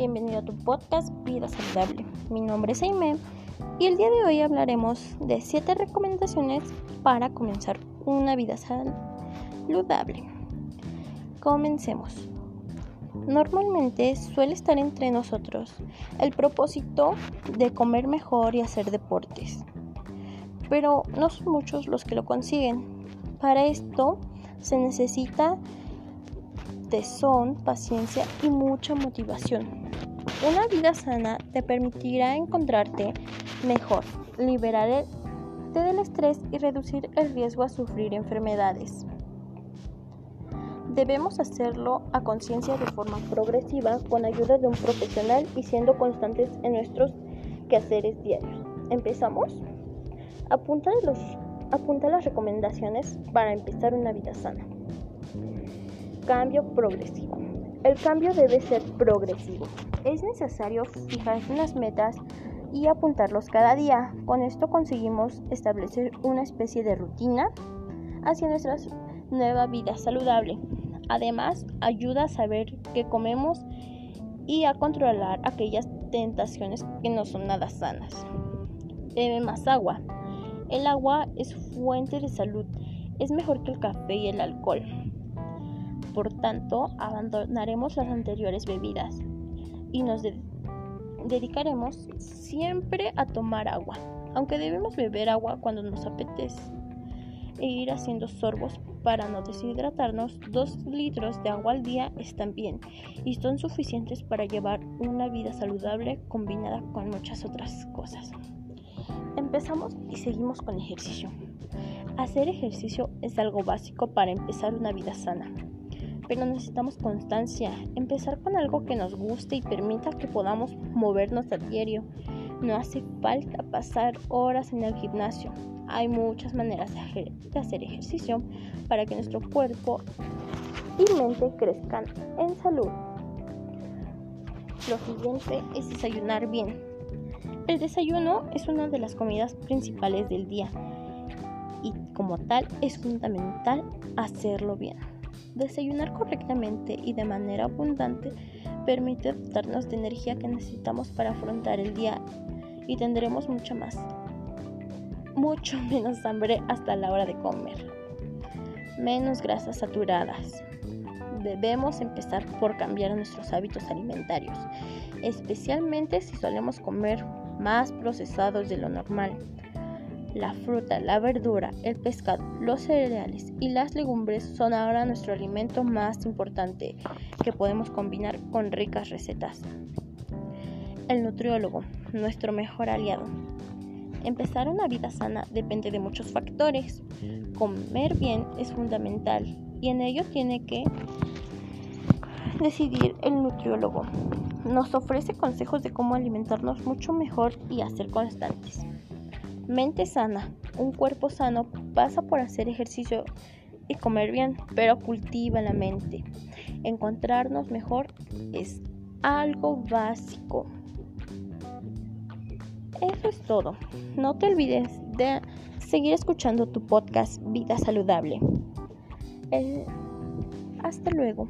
bienvenido a tu podcast Vida Saludable. Mi nombre es Aime y el día de hoy hablaremos de 7 recomendaciones para comenzar una vida saludable. Comencemos. Normalmente suele estar entre nosotros el propósito de comer mejor y hacer deportes, pero no son muchos los que lo consiguen. Para esto se necesita tesón, paciencia y mucha motivación. Una vida sana te permitirá encontrarte mejor, liberarte del estrés y reducir el riesgo a sufrir enfermedades. Debemos hacerlo a conciencia de forma progresiva con ayuda de un profesional y siendo constantes en nuestros quehaceres diarios. ¿Empezamos? Apunta, los, apunta las recomendaciones para empezar una vida sana cambio progresivo. El cambio debe ser progresivo. Es necesario fijar unas metas y apuntarlos cada día. Con esto conseguimos establecer una especie de rutina hacia nuestra nueva vida saludable. Además, ayuda a saber qué comemos y a controlar aquellas tentaciones que no son nada sanas. Bebe más agua. El agua es fuente de salud. Es mejor que el café y el alcohol. Por tanto, abandonaremos las anteriores bebidas y nos dedicaremos siempre a tomar agua, aunque debemos beber agua cuando nos apetece e ir haciendo sorbos para no deshidratarnos. Dos litros de agua al día están bien y son suficientes para llevar una vida saludable combinada con muchas otras cosas. Empezamos y seguimos con ejercicio. Hacer ejercicio es algo básico para empezar una vida sana pero necesitamos constancia, empezar con algo que nos guste y permita que podamos movernos a diario. No hace falta pasar horas en el gimnasio. Hay muchas maneras de hacer ejercicio para que nuestro cuerpo y mente crezcan en salud. Lo siguiente es desayunar bien. El desayuno es una de las comidas principales del día y como tal es fundamental hacerlo bien. Desayunar correctamente y de manera abundante permite dotarnos de energía que necesitamos para afrontar el día y tendremos mucho más, mucho menos hambre hasta la hora de comer. Menos grasas saturadas. Debemos empezar por cambiar nuestros hábitos alimentarios, especialmente si solemos comer más procesados de lo normal la fruta, la verdura, el pescado, los cereales y las legumbres son ahora nuestro alimento más importante que podemos combinar con ricas recetas. El nutriólogo, nuestro mejor aliado. Empezar una vida sana depende de muchos factores. Comer bien es fundamental y en ello tiene que decidir el nutriólogo. Nos ofrece consejos de cómo alimentarnos mucho mejor y hacer constantes. Mente sana. Un cuerpo sano pasa por hacer ejercicio y comer bien, pero cultiva la mente. Encontrarnos mejor es algo básico. Eso es todo. No te olvides de seguir escuchando tu podcast Vida Saludable. hasta luego.